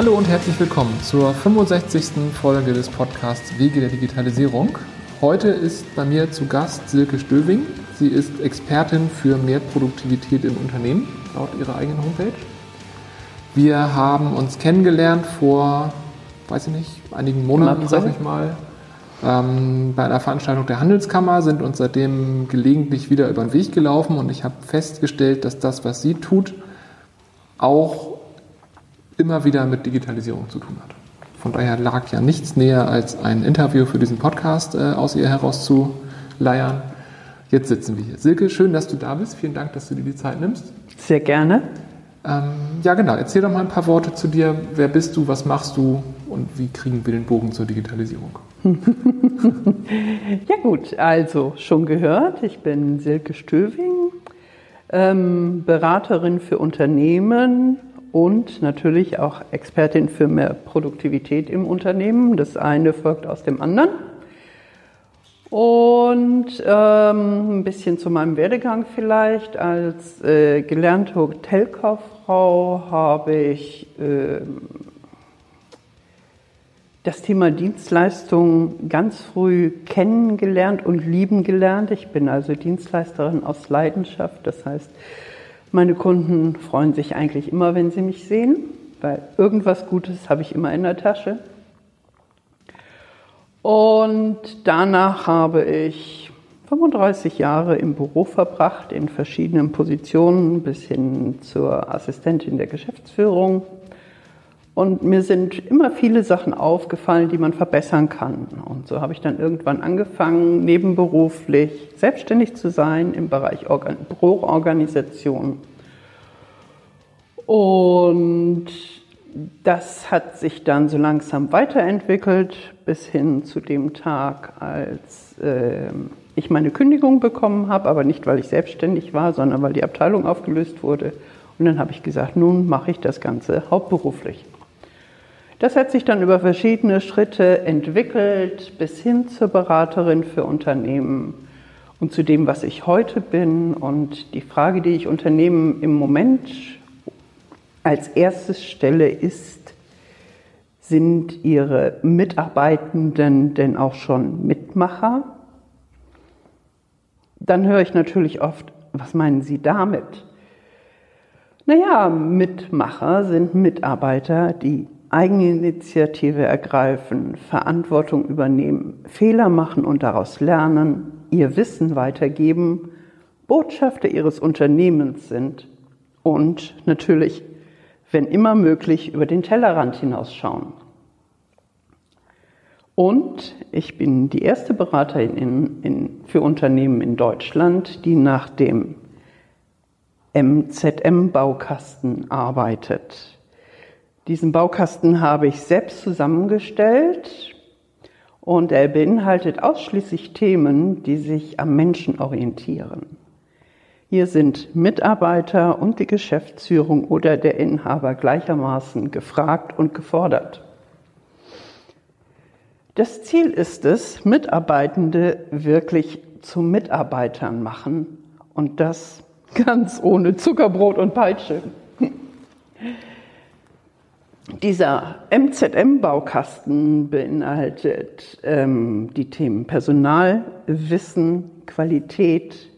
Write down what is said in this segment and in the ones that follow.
Hallo und herzlich willkommen zur 65. Folge des Podcasts Wege der Digitalisierung. Heute ist bei mir zu Gast Silke Stöving. Sie ist Expertin für mehr Produktivität im Unternehmen, laut ihrer eigenen Homepage. Wir haben uns kennengelernt vor, weiß ich nicht, einigen Monaten, sag ich mal, ähm, bei einer Veranstaltung der Handelskammer, sind uns seitdem gelegentlich wieder über den Weg gelaufen und ich habe festgestellt, dass das, was sie tut, auch immer wieder mit Digitalisierung zu tun hat. Von daher lag ja nichts näher, als ein Interview für diesen Podcast äh, aus ihr herauszuleiern. Jetzt sitzen wir hier. Silke, schön, dass du da bist. Vielen Dank, dass du dir die Zeit nimmst. Sehr gerne. Ähm, ja, genau. Erzähl doch mal ein paar Worte zu dir. Wer bist du? Was machst du? Und wie kriegen wir den Bogen zur Digitalisierung? ja gut, also schon gehört. Ich bin Silke Stöving, ähm, Beraterin für Unternehmen und natürlich auch Expertin für mehr Produktivität im Unternehmen. Das eine folgt aus dem anderen. Und ähm, ein bisschen zu meinem Werdegang vielleicht. Als äh, gelernte Hotelkauffrau habe ich äh, das Thema Dienstleistung ganz früh kennengelernt und lieben gelernt. Ich bin also Dienstleisterin aus Leidenschaft. Das heißt, meine Kunden freuen sich eigentlich immer, wenn sie mich sehen, weil irgendwas Gutes habe ich immer in der Tasche. Und danach habe ich 35 Jahre im Büro verbracht, in verschiedenen Positionen bis hin zur Assistentin der Geschäftsführung. Und mir sind immer viele Sachen aufgefallen, die man verbessern kann. Und so habe ich dann irgendwann angefangen, nebenberuflich selbstständig zu sein im Bereich Büroorganisation. Und das hat sich dann so langsam weiterentwickelt bis hin zu dem Tag, als äh, ich meine Kündigung bekommen habe, aber nicht, weil ich selbstständig war, sondern weil die Abteilung aufgelöst wurde. Und dann habe ich gesagt, nun mache ich das Ganze hauptberuflich. Das hat sich dann über verschiedene Schritte entwickelt bis hin zur Beraterin für Unternehmen und zu dem, was ich heute bin. Und die Frage, die ich Unternehmen im Moment als erstes stelle, ist, sind Ihre Mitarbeitenden denn auch schon Mitmacher? Dann höre ich natürlich oft, was meinen Sie damit? Naja, Mitmacher sind Mitarbeiter, die Eigeninitiative ergreifen, Verantwortung übernehmen, Fehler machen und daraus lernen, ihr Wissen weitergeben, Botschafter ihres Unternehmens sind und natürlich, wenn immer möglich, über den Tellerrand hinausschauen. Und ich bin die erste Beraterin in, in, für Unternehmen in Deutschland, die nach dem MZM-Baukasten arbeitet. Diesen Baukasten habe ich selbst zusammengestellt und er beinhaltet ausschließlich Themen, die sich am Menschen orientieren. Hier sind Mitarbeiter und die Geschäftsführung oder der Inhaber gleichermaßen gefragt und gefordert. Das Ziel ist es, Mitarbeitende wirklich zu Mitarbeitern machen und das ganz ohne Zuckerbrot und Peitsche. Dieser MZM-Baukasten beinhaltet ähm, die Themen Personal, Wissen, Qualität,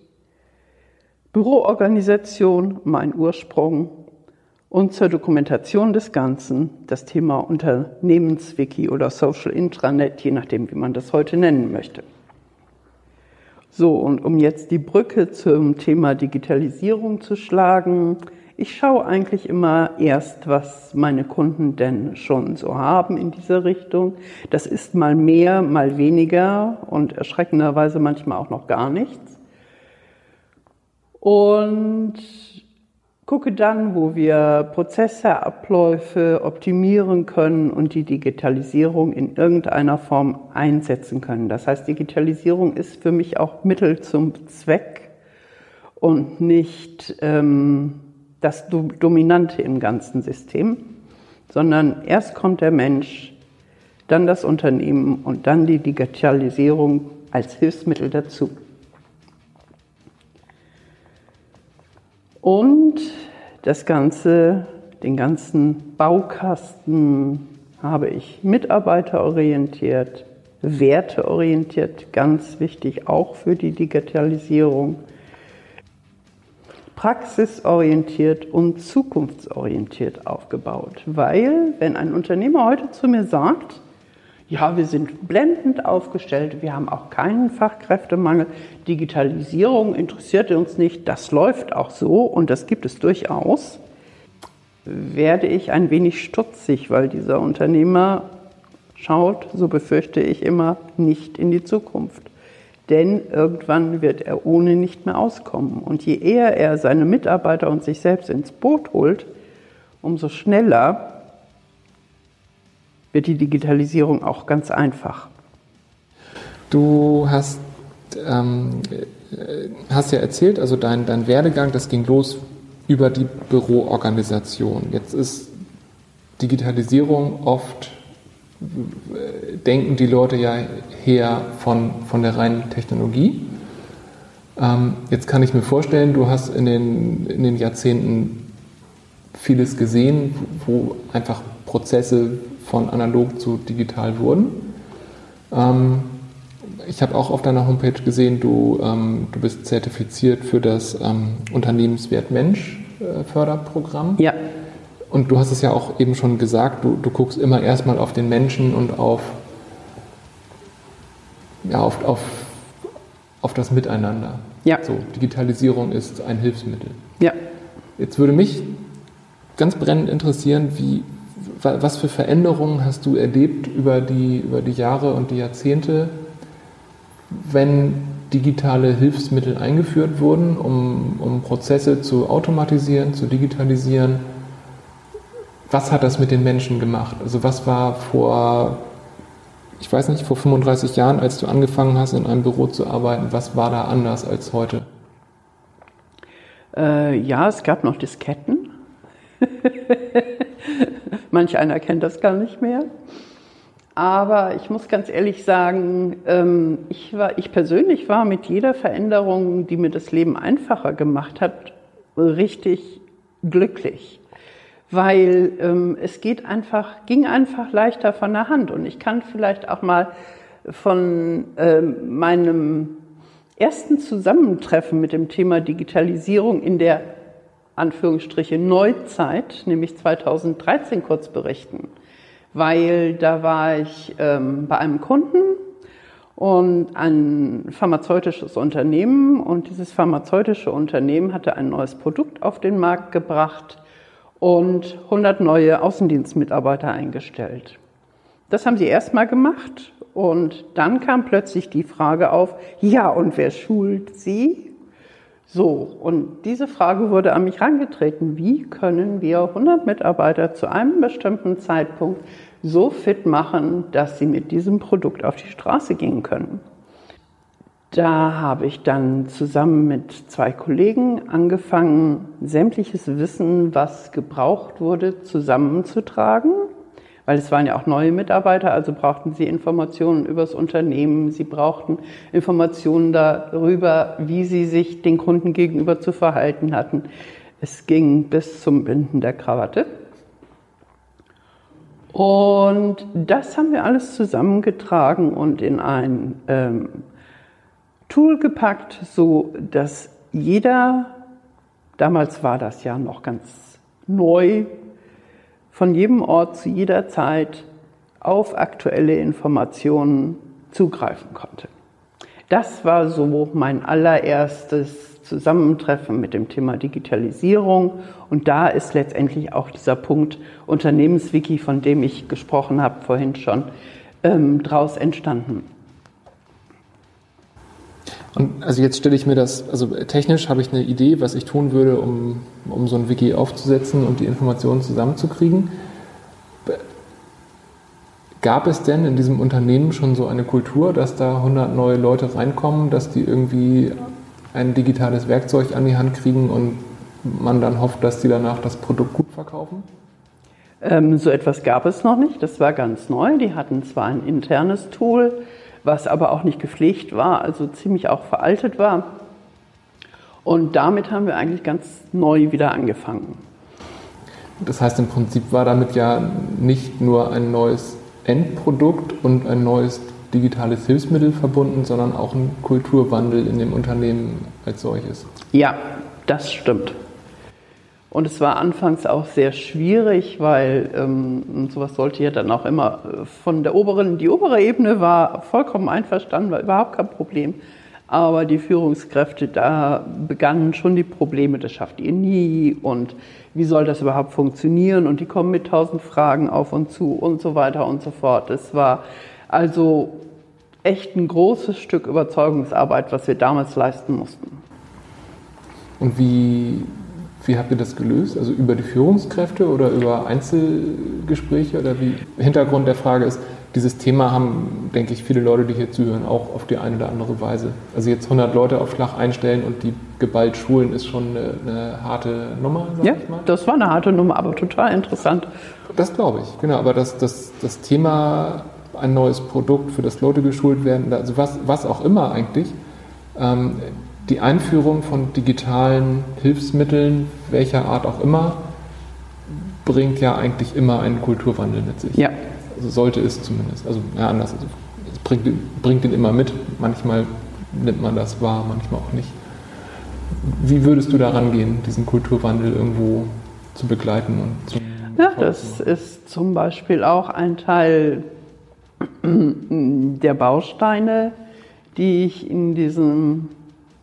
Büroorganisation, mein Ursprung und zur Dokumentation des Ganzen das Thema Unternehmenswiki oder Social Intranet, je nachdem, wie man das heute nennen möchte. So, und um jetzt die Brücke zum Thema Digitalisierung zu schlagen, ich schaue eigentlich immer erst, was meine Kunden denn schon so haben in dieser Richtung. Das ist mal mehr, mal weniger und erschreckenderweise manchmal auch noch gar nichts. Und gucke dann, wo wir Prozesse, Abläufe optimieren können und die Digitalisierung in irgendeiner Form einsetzen können. Das heißt, Digitalisierung ist für mich auch Mittel zum Zweck und nicht ähm, das Dominante im ganzen System, sondern erst kommt der Mensch, dann das Unternehmen und dann die Digitalisierung als Hilfsmittel dazu. Und das Ganze Den ganzen Baukasten habe ich mitarbeiterorientiert, werteorientiert, ganz wichtig auch für die Digitalisierung, praxisorientiert und zukunftsorientiert aufgebaut. Weil, wenn ein Unternehmer heute zu mir sagt, ja, wir sind blendend aufgestellt, wir haben auch keinen Fachkräftemangel, Digitalisierung interessiert uns nicht, das läuft auch so und das gibt es durchaus, werde ich ein wenig stutzig, weil dieser Unternehmer schaut, so befürchte ich immer, nicht in die Zukunft. Denn irgendwann wird er ohne nicht mehr auskommen. Und je eher er seine Mitarbeiter und sich selbst ins Boot holt, umso schneller wird die Digitalisierung auch ganz einfach. Du hast, ähm, hast ja erzählt, also dein, dein Werdegang, das ging los über die Büroorganisation. Jetzt ist Digitalisierung oft, denken die Leute ja her von, von der reinen Technologie. Ähm, jetzt kann ich mir vorstellen, du hast in den, in den Jahrzehnten vieles gesehen, wo einfach Prozesse von analog zu digital wurden. Ähm, ich habe auch auf deiner Homepage gesehen, du, ähm, du bist zertifiziert für das ähm, Unternehmenswert Mensch äh, Förderprogramm. Ja. Und du hast es ja auch eben schon gesagt, du, du guckst immer erstmal auf den Menschen und auf, ja, auf, auf, auf das Miteinander. Ja. So, Digitalisierung ist ein Hilfsmittel. Ja. Jetzt würde mich ganz brennend interessieren, wie, was für Veränderungen hast du erlebt über die, über die Jahre und die Jahrzehnte, wenn digitale Hilfsmittel eingeführt wurden, um, um Prozesse zu automatisieren, zu digitalisieren? Was hat das mit den Menschen gemacht? Also was war vor, ich weiß nicht, vor 35 Jahren, als du angefangen hast, in einem Büro zu arbeiten, was war da anders als heute? Äh, ja, es gab noch Disketten. Manch einer kennt das gar nicht mehr. Aber ich muss ganz ehrlich sagen, ähm, ich, war, ich persönlich war mit jeder Veränderung, die mir das Leben einfacher gemacht hat, richtig glücklich. Weil ähm, es geht einfach, ging einfach leichter von der Hand. Und ich kann vielleicht auch mal von ähm, meinem ersten Zusammentreffen mit dem Thema Digitalisierung in der Anführungsstriche Neuzeit, nämlich 2013 kurz berichten, weil da war ich ähm, bei einem Kunden und ein pharmazeutisches Unternehmen und dieses pharmazeutische Unternehmen hatte ein neues Produkt auf den Markt gebracht und 100 neue Außendienstmitarbeiter eingestellt. Das haben sie erstmal gemacht und dann kam plötzlich die Frage auf, ja, und wer schult sie? So, und diese Frage wurde an mich herangetreten. Wie können wir 100 Mitarbeiter zu einem bestimmten Zeitpunkt so fit machen, dass sie mit diesem Produkt auf die Straße gehen können? Da habe ich dann zusammen mit zwei Kollegen angefangen, sämtliches Wissen, was gebraucht wurde, zusammenzutragen weil es waren ja auch neue Mitarbeiter, also brauchten sie Informationen über das Unternehmen, sie brauchten Informationen darüber, wie sie sich den Kunden gegenüber zu verhalten hatten. Es ging bis zum Binden der Krawatte. Und das haben wir alles zusammengetragen und in ein ähm, Tool gepackt, so dass jeder, damals war das ja noch ganz neu, von jedem Ort zu jeder Zeit auf aktuelle Informationen zugreifen konnte. Das war so mein allererstes Zusammentreffen mit dem Thema Digitalisierung und da ist letztendlich auch dieser Punkt Unternehmenswiki, von dem ich gesprochen habe vorhin schon, ähm, draus entstanden. Und also jetzt stelle ich mir das, also technisch habe ich eine Idee, was ich tun würde, um, um so ein Wiki aufzusetzen und die Informationen zusammenzukriegen. Gab es denn in diesem Unternehmen schon so eine Kultur, dass da 100 neue Leute reinkommen, dass die irgendwie ein digitales Werkzeug an die Hand kriegen und man dann hofft, dass die danach das Produkt gut verkaufen? Ähm, so etwas gab es noch nicht. Das war ganz neu. Die hatten zwar ein internes Tool, was aber auch nicht gepflegt war, also ziemlich auch veraltet war. Und damit haben wir eigentlich ganz neu wieder angefangen. Das heißt, im Prinzip war damit ja nicht nur ein neues Endprodukt und ein neues digitales Hilfsmittel verbunden, sondern auch ein Kulturwandel in dem Unternehmen als solches. Ja, das stimmt. Und es war anfangs auch sehr schwierig, weil ähm, sowas sollte ja dann auch immer äh, von der oberen, die obere Ebene war vollkommen einverstanden, war überhaupt kein Problem. Aber die Führungskräfte, da begannen schon die Probleme, das schafft ihr nie und wie soll das überhaupt funktionieren? Und die kommen mit tausend Fragen auf und zu und so weiter und so fort. Es war also echt ein großes Stück Überzeugungsarbeit, was wir damals leisten mussten. Und wie, wie habt ihr das gelöst? Also über die Führungskräfte oder über Einzelgespräche? Oder wie? Hintergrund der Frage ist, dieses Thema haben, denke ich, viele Leute, die hier zuhören, auch auf die eine oder andere Weise. Also jetzt 100 Leute auf Schlag einstellen und die geballt schulen, ist schon eine, eine harte Nummer, sag ja, ich mal. das war eine harte Nummer, aber total interessant. Das glaube ich, genau. Aber das, das, das Thema, ein neues Produkt, für das Leute geschult werden, also was, was auch immer eigentlich, ähm, die Einführung von digitalen Hilfsmitteln, welcher Art auch immer, bringt ja eigentlich immer einen Kulturwandel mit sich. Ja. Also sollte es zumindest. Also ja, anders. Also es bringt, bringt den immer mit. Manchmal nimmt man das wahr, manchmal auch nicht. Wie würdest du daran gehen, diesen Kulturwandel irgendwo zu begleiten und zu Ja, das ist zum Beispiel auch ein Teil der Bausteine, die ich in diesem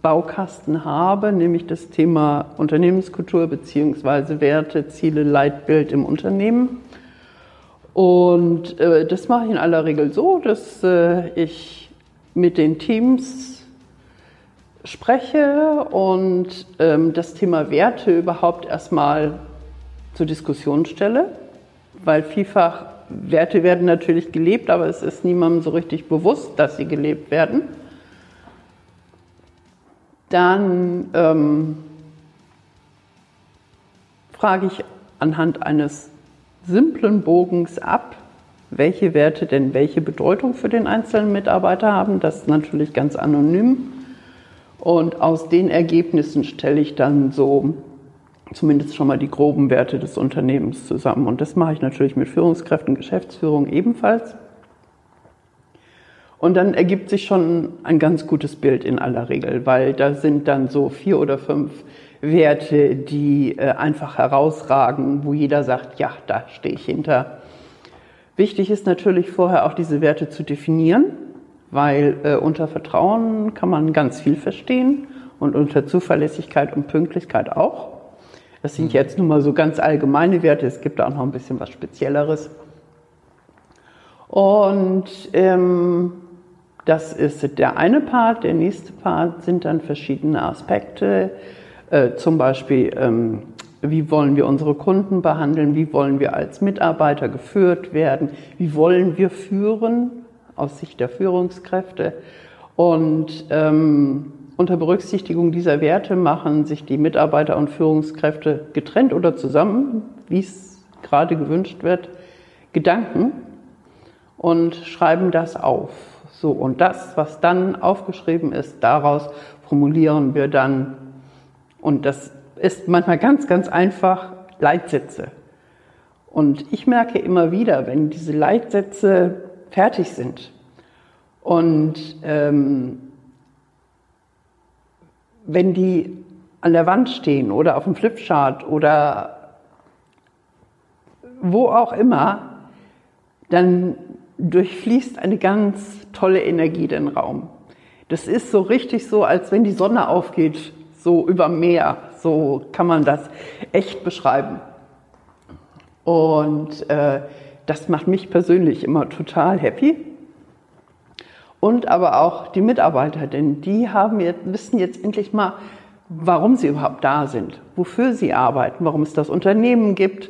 Baukasten habe, nämlich das Thema Unternehmenskultur bzw. Werte, Ziele, Leitbild im Unternehmen. Und äh, das mache ich in aller Regel so, dass äh, ich mit den Teams spreche und ähm, das Thema Werte überhaupt erstmal zur Diskussion stelle, weil vielfach Werte werden natürlich gelebt, aber es ist niemandem so richtig bewusst, dass sie gelebt werden. Dann ähm, frage ich anhand eines simplen Bogens ab, welche Werte denn welche Bedeutung für den einzelnen Mitarbeiter haben. Das ist natürlich ganz anonym. Und aus den Ergebnissen stelle ich dann so zumindest schon mal die groben Werte des Unternehmens zusammen. Und das mache ich natürlich mit Führungskräften, Geschäftsführung ebenfalls. Und dann ergibt sich schon ein ganz gutes Bild in aller Regel, weil da sind dann so vier oder fünf Werte, die äh, einfach herausragen, wo jeder sagt, ja, da stehe ich hinter. Wichtig ist natürlich vorher auch diese Werte zu definieren, weil äh, unter Vertrauen kann man ganz viel verstehen und unter Zuverlässigkeit und Pünktlichkeit auch. Das sind jetzt nun mal so ganz allgemeine Werte, es gibt auch noch ein bisschen was Spezielleres. Und ähm, das ist der eine Part. Der nächste Part sind dann verschiedene Aspekte, äh, zum Beispiel, ähm, wie wollen wir unsere Kunden behandeln, wie wollen wir als Mitarbeiter geführt werden, wie wollen wir führen aus Sicht der Führungskräfte. Und ähm, unter Berücksichtigung dieser Werte machen sich die Mitarbeiter und Führungskräfte getrennt oder zusammen, wie es gerade gewünscht wird, Gedanken und schreiben das auf. So, und das, was dann aufgeschrieben ist, daraus formulieren wir dann, und das ist manchmal ganz, ganz einfach, Leitsätze. Und ich merke immer wieder, wenn diese Leitsätze fertig sind und ähm, wenn die an der Wand stehen oder auf dem Flipchart oder wo auch immer, dann durchfließt eine ganz tolle Energie den Raum. Das ist so richtig so, als wenn die Sonne aufgeht, so über Meer. So kann man das echt beschreiben. Und äh, das macht mich persönlich immer total happy. Und aber auch die Mitarbeiter, denn die haben jetzt, wissen jetzt endlich mal, warum sie überhaupt da sind, wofür sie arbeiten, warum es das Unternehmen gibt,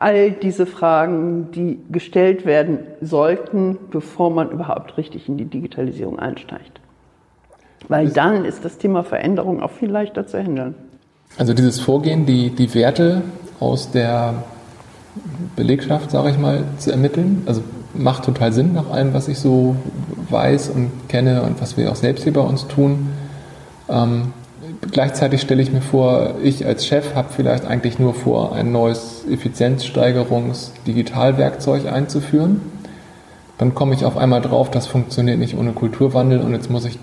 all diese Fragen, die gestellt werden sollten, bevor man überhaupt richtig in die Digitalisierung einsteigt. Weil dann ist das Thema Veränderung auch viel leichter zu handeln. Also dieses Vorgehen, die, die Werte aus der Belegschaft, sage ich mal, zu ermitteln, also macht total Sinn nach allem, was ich so weiß und kenne und was wir auch selbst hier bei uns tun. Ähm, gleichzeitig stelle ich mir vor, ich als Chef habe vielleicht eigentlich nur vor, ein neues Effizienzsteigerungs-Digitalwerkzeug einzuführen. Dann komme ich auf einmal drauf, das funktioniert nicht ohne Kulturwandel und jetzt muss ich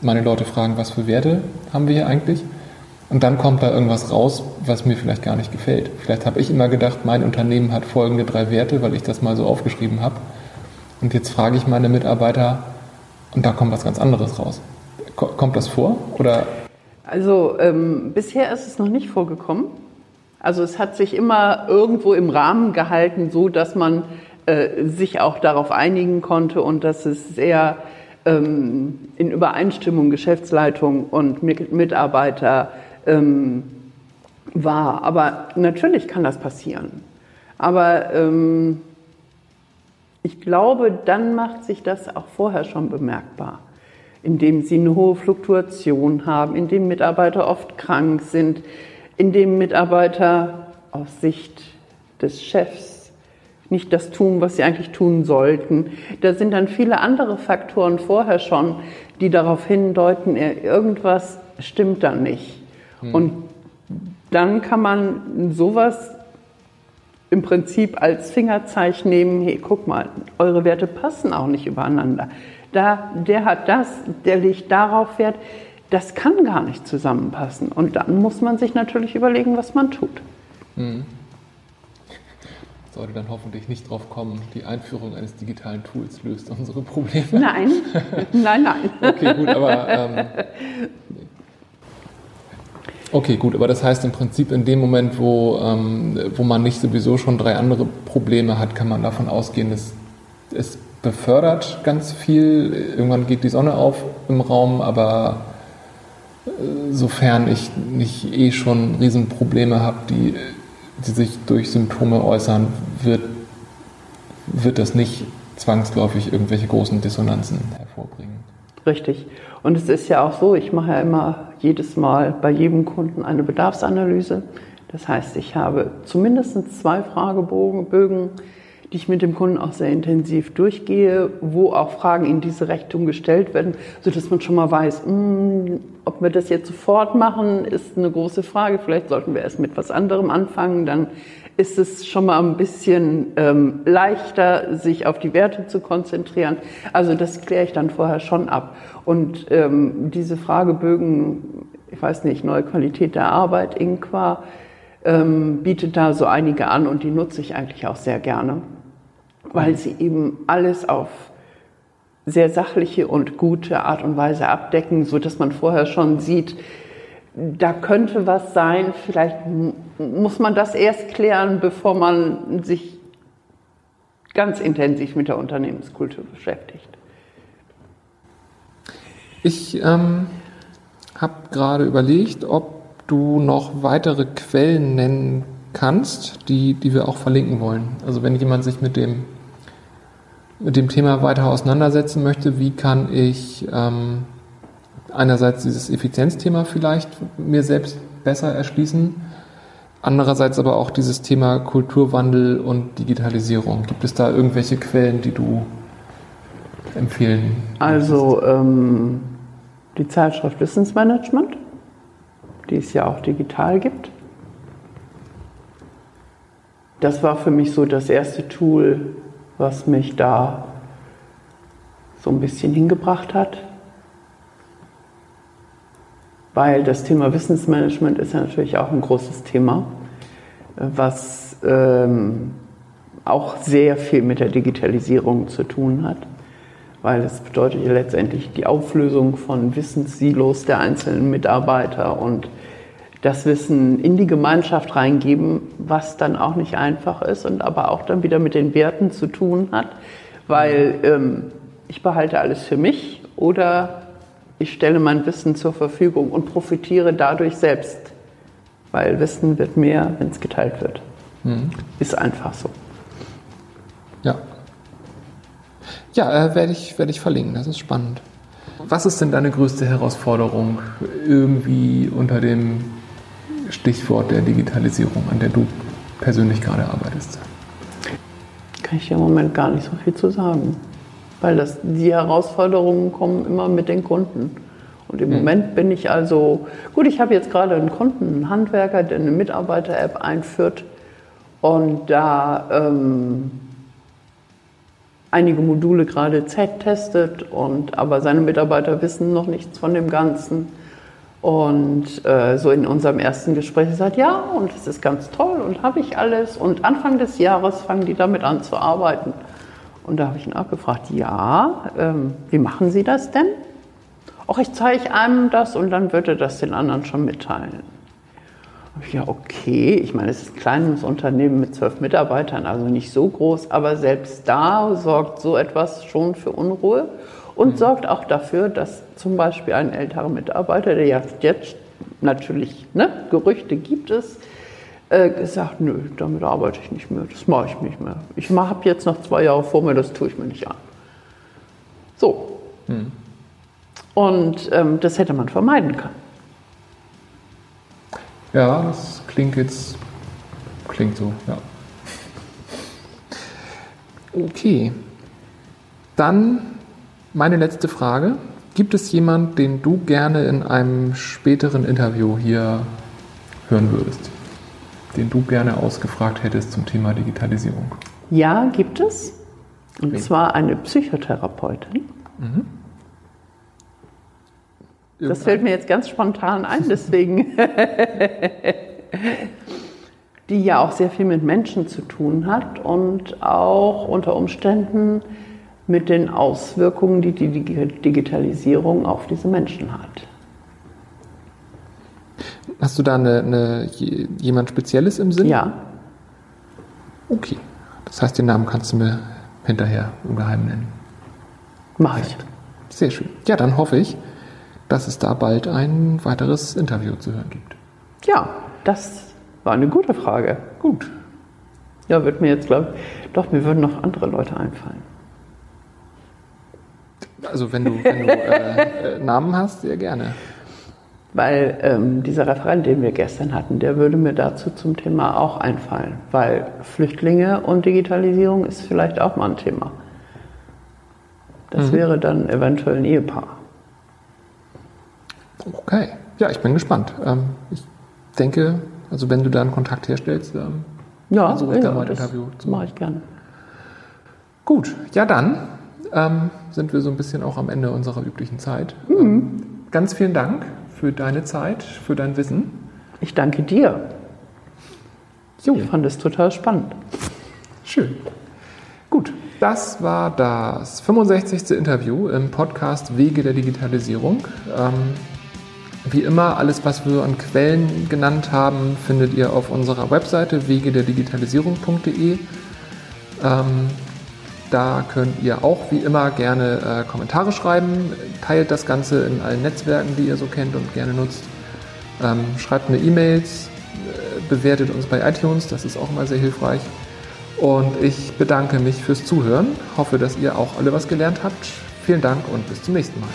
meine Leute fragen, was für Werte haben wir hier eigentlich? Und dann kommt da irgendwas raus, was mir vielleicht gar nicht gefällt. Vielleicht habe ich immer gedacht, mein Unternehmen hat folgende drei Werte, weil ich das mal so aufgeschrieben habe. Und jetzt frage ich meine Mitarbeiter und da kommt was ganz anderes raus. Kommt das vor? Oder? Also ähm, bisher ist es noch nicht vorgekommen. Also es hat sich immer irgendwo im Rahmen gehalten, so dass man äh, sich auch darauf einigen konnte und dass es sehr ähm, in Übereinstimmung Geschäftsleitung und Mitarbeiter ähm, war. Aber natürlich kann das passieren. Aber ähm, ich glaube, dann macht sich das auch vorher schon bemerkbar, indem sie eine hohe Fluktuation haben, indem Mitarbeiter oft krank sind, indem Mitarbeiter aus Sicht des Chefs nicht das tun, was sie eigentlich tun sollten. Da sind dann viele andere Faktoren vorher schon, die darauf hindeuten, irgendwas stimmt da nicht. Hm. Und dann kann man sowas im Prinzip als Fingerzeichen nehmen, hey, guck mal, eure Werte passen auch nicht übereinander. Da, der hat das, der legt darauf Wert, das kann gar nicht zusammenpassen. Und dann muss man sich natürlich überlegen, was man tut. Hm. Sollte dann hoffentlich nicht drauf kommen, die Einführung eines digitalen Tools löst unsere Probleme. Nein, nein, nein. okay, gut, aber ähm, Okay, gut, aber das heißt im Prinzip in dem Moment, wo, ähm, wo man nicht sowieso schon drei andere Probleme hat, kann man davon ausgehen, dass es befördert ganz viel. Irgendwann geht die Sonne auf im Raum, aber äh, sofern ich nicht eh schon Riesenprobleme habe, die, die sich durch Symptome äußern, wird, wird das nicht zwangsläufig irgendwelche großen Dissonanzen hervorbringen. Richtig. Und es ist ja auch so, ich mache ja immer jedes Mal bei jedem Kunden eine Bedarfsanalyse. Das heißt, ich habe zumindest zwei Fragebögen, die ich mit dem Kunden auch sehr intensiv durchgehe, wo auch Fragen in diese Richtung gestellt werden, sodass man schon mal weiß, mh, hm, ob wir das jetzt sofort machen, ist eine große Frage. Vielleicht sollten wir erst mit was anderem anfangen. Dann ist es schon mal ein bisschen ähm, leichter, sich auf die Werte zu konzentrieren. Also das kläre ich dann vorher schon ab. Und ähm, diese Fragebögen, ich weiß nicht, neue Qualität der Arbeit, Inqua, ähm, bietet da so einige an und die nutze ich eigentlich auch sehr gerne, weil sie eben alles auf sehr sachliche und gute Art und Weise abdecken, so dass man vorher schon sieht, da könnte was sein, vielleicht muss man das erst klären, bevor man sich ganz intensiv mit der Unternehmenskultur beschäftigt. Ich ähm, habe gerade überlegt, ob du noch weitere Quellen nennen kannst, die, die wir auch verlinken wollen. Also wenn jemand sich mit dem, mit dem Thema weiter auseinandersetzen möchte, wie kann ich ähm, einerseits dieses Effizienzthema vielleicht mir selbst besser erschließen, andererseits aber auch dieses Thema Kulturwandel und Digitalisierung. Gibt es da irgendwelche Quellen, die du empfehlen? Also ähm, die Zeitschrift Wissensmanagement, die es ja auch digital gibt. Das war für mich so das erste Tool, was mich da so ein bisschen hingebracht hat. Weil das Thema Wissensmanagement ist ja natürlich auch ein großes Thema, was ähm, auch sehr viel mit der Digitalisierung zu tun hat, weil es bedeutet ja letztendlich die Auflösung von Wissenssilos der einzelnen Mitarbeiter und das Wissen in die Gemeinschaft reingeben, was dann auch nicht einfach ist und aber auch dann wieder mit den Werten zu tun hat, weil ähm, ich behalte alles für mich oder ich stelle mein Wissen zur Verfügung und profitiere dadurch selbst, weil Wissen wird mehr, wenn es geteilt wird. Mhm. Ist einfach so. Ja. Ja, äh, werde ich, werd ich verlinken, das ist spannend. Was ist denn deine größte Herausforderung irgendwie unter dem Stichwort der Digitalisierung, an der du persönlich gerade arbeitest? Kann ich im Moment gar nicht so viel zu sagen weil das, die Herausforderungen kommen immer mit den Kunden. Und im mhm. Moment bin ich also, gut, ich habe jetzt gerade einen Kunden, einen Handwerker, der eine Mitarbeiter-App einführt und da ähm, einige Module gerade testet und aber seine Mitarbeiter wissen noch nichts von dem Ganzen. Und äh, so in unserem ersten Gespräch gesagt, ja, und es ist ganz toll und habe ich alles. Und Anfang des Jahres fangen die damit an zu arbeiten. Und da habe ich ihn auch gefragt, ja, ähm, wie machen Sie das denn? Auch ich zeige einem das und dann würde das den anderen schon mitteilen. Ja, okay. Ich meine, es ist ein kleines Unternehmen mit zwölf Mitarbeitern, also nicht so groß, aber selbst da sorgt so etwas schon für Unruhe und mhm. sorgt auch dafür, dass zum Beispiel ein älterer Mitarbeiter, der jetzt natürlich, ne, Gerüchte gibt es, äh, gesagt, nö, damit arbeite ich nicht mehr, das mache ich nicht mehr. Ich habe jetzt noch zwei Jahre vor mir, das tue ich mir nicht an. So. Mhm. Und ähm, das hätte man vermeiden können. Ja, das klingt jetzt, klingt so, ja. Okay. Dann meine letzte Frage. Gibt es jemanden, den du gerne in einem späteren Interview hier hören würdest? Den du gerne ausgefragt hättest zum Thema Digitalisierung? Ja, gibt es. Und okay. zwar eine Psychotherapeutin. Mhm. Das fällt mir jetzt ganz spontan ein, deswegen. die ja auch sehr viel mit Menschen zu tun hat und auch unter Umständen mit den Auswirkungen, die die Digitalisierung auf diese Menschen hat. Hast du da eine, eine, jemand Spezielles im Sinn? Ja. Okay. Das heißt, den Namen kannst du mir hinterher im Geheimen nennen. Mach ich. Sehr schön. Ja, dann hoffe ich, dass es da bald ein weiteres Interview zu hören gibt. Ja, das war eine gute Frage. Gut. Ja, wird mir jetzt, glaube ich, doch, mir würden noch andere Leute einfallen. Also wenn du, wenn du äh, äh, Namen hast, sehr gerne. Weil ähm, dieser Referent, den wir gestern hatten, der würde mir dazu zum Thema auch einfallen. Weil Flüchtlinge und Digitalisierung ist vielleicht auch mal ein Thema. Das mhm. wäre dann eventuell ein Ehepaar. Okay, ja, ich bin gespannt. Ähm, ich denke, also wenn du da einen Kontakt herstellst, ähm, ja, also ja, da mal ein Interview zu mache ich gerne. Gut, ja dann ähm, sind wir so ein bisschen auch am Ende unserer üblichen Zeit. Mhm. Ähm, ganz vielen Dank für deine Zeit, für dein Wissen. Ich danke dir. Jo. Ich fand es total spannend. Schön. Gut, das war das 65. Interview im Podcast Wege der Digitalisierung. Ähm, wie immer, alles, was wir an Quellen genannt haben, findet ihr auf unserer Webseite wegederdigitalisierung.de. Ähm, da könnt ihr auch wie immer gerne äh, Kommentare schreiben, teilt das Ganze in allen Netzwerken, die ihr so kennt und gerne nutzt. Ähm, schreibt mir E-Mails, äh, bewertet uns bei iTunes, das ist auch immer sehr hilfreich. Und ich bedanke mich fürs Zuhören, hoffe, dass ihr auch alle was gelernt habt. Vielen Dank und bis zum nächsten Mal.